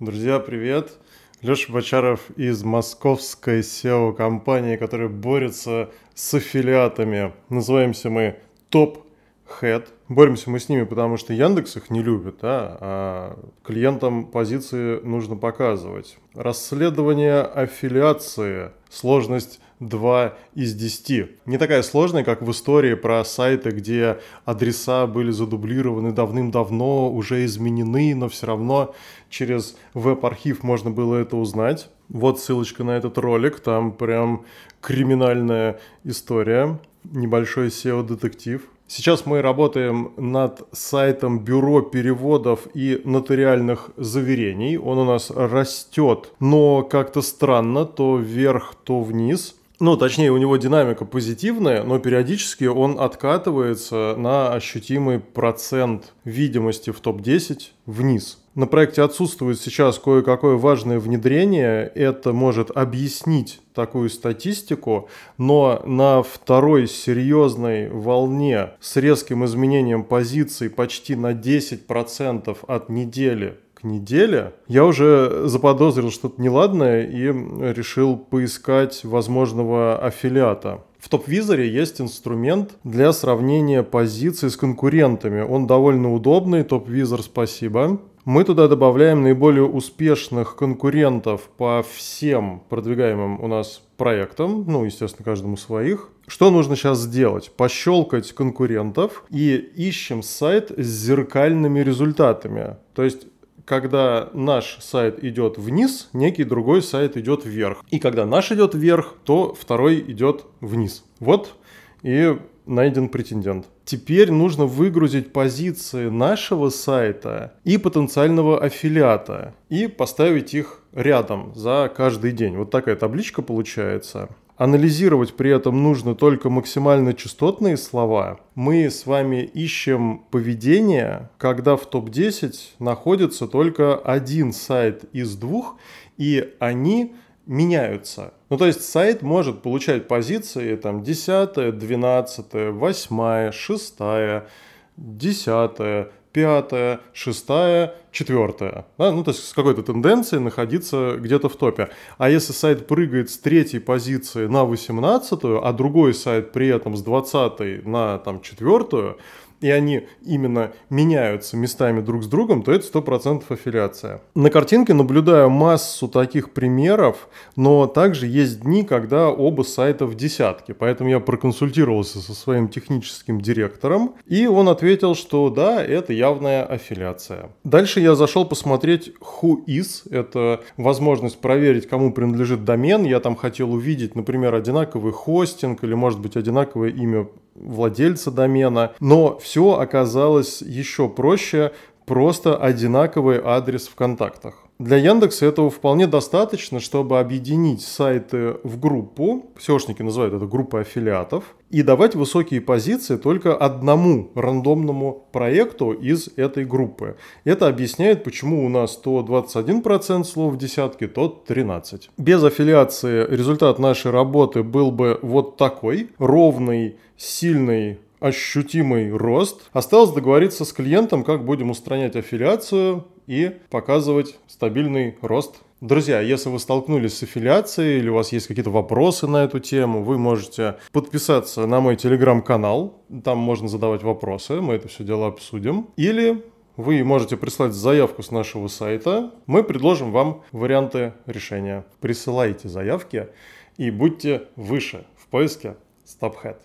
Друзья, привет! Леша Бочаров из московской SEO-компании, которая борется с аффилиатами. Называемся мы Top Head. Боремся мы с ними, потому что Яндекс их не любит, да? а клиентам позиции нужно показывать. Расследование аффилиации. Сложность 2 из 10. Не такая сложная, как в истории про сайты, где адреса были задублированы давным-давно, уже изменены, но все равно через веб-архив можно было это узнать. Вот ссылочка на этот ролик, там прям криминальная история, небольшой SEO-детектив. Сейчас мы работаем над сайтом Бюро переводов и нотариальных заверений. Он у нас растет, но как-то странно, то вверх, то вниз. Ну, точнее, у него динамика позитивная, но периодически он откатывается на ощутимый процент видимости в топ-10 вниз. На проекте отсутствует сейчас кое-какое важное внедрение. Это может объяснить такую статистику, но на второй серьезной волне с резким изменением позиций почти на 10% от недели к неделе, я уже заподозрил что-то неладное и решил поискать возможного аффилиата. В топ-визоре есть инструмент для сравнения позиций с конкурентами. Он довольно удобный, топ-визор спасибо. Мы туда добавляем наиболее успешных конкурентов по всем продвигаемым у нас проектам, ну, естественно, каждому своих. Что нужно сейчас сделать? Пощелкать конкурентов и ищем сайт с зеркальными результатами. То есть когда наш сайт идет вниз, некий другой сайт идет вверх. И когда наш идет вверх, то второй идет вниз. Вот и найден претендент. Теперь нужно выгрузить позиции нашего сайта и потенциального аффилиата и поставить их рядом за каждый день. Вот такая табличка получается. Анализировать при этом нужно только максимально частотные слова. Мы с вами ищем поведение, когда в топ-10 находится только один сайт из двух, и они меняются. Ну, то есть сайт может получать позиции там 10, 12, 8, 6, 10, пятая, шестая, четвертая. Да? Ну, то есть с какой-то тенденцией находиться где-то в топе. А если сайт прыгает с третьей позиции на восемнадцатую, а другой сайт при этом с двадцатой на там, четвертую, и они именно меняются местами друг с другом, то это 100% аффилиация. На картинке наблюдаю массу таких примеров, но также есть дни, когда оба сайта в десятке, поэтому я проконсультировался со своим техническим директором, и он ответил, что да, это явная аффилиация. Дальше я зашел посмотреть who is, это возможность проверить, кому принадлежит домен, я там хотел увидеть, например, одинаковый хостинг или может быть одинаковое имя владельца домена, но все оказалось еще проще, просто одинаковый адрес в контактах. Для Яндекса этого вполне достаточно, чтобы объединить сайты в группу, SEOшники называют это группой аффилиатов, и давать высокие позиции только одному рандомному проекту из этой группы. Это объясняет, почему у нас то 21% слов в десятке, то 13%. Без аффилиации результат нашей работы был бы вот такой, ровный, сильный ощутимый рост. Осталось договориться с клиентом, как будем устранять аффилиацию и показывать стабильный рост. Друзья, если вы столкнулись с аффилиацией или у вас есть какие-то вопросы на эту тему, вы можете подписаться на мой телеграм-канал. Там можно задавать вопросы, мы это все дело обсудим. Или вы можете прислать заявку с нашего сайта. Мы предложим вам варианты решения. Присылайте заявки и будьте выше в поиске StopHead.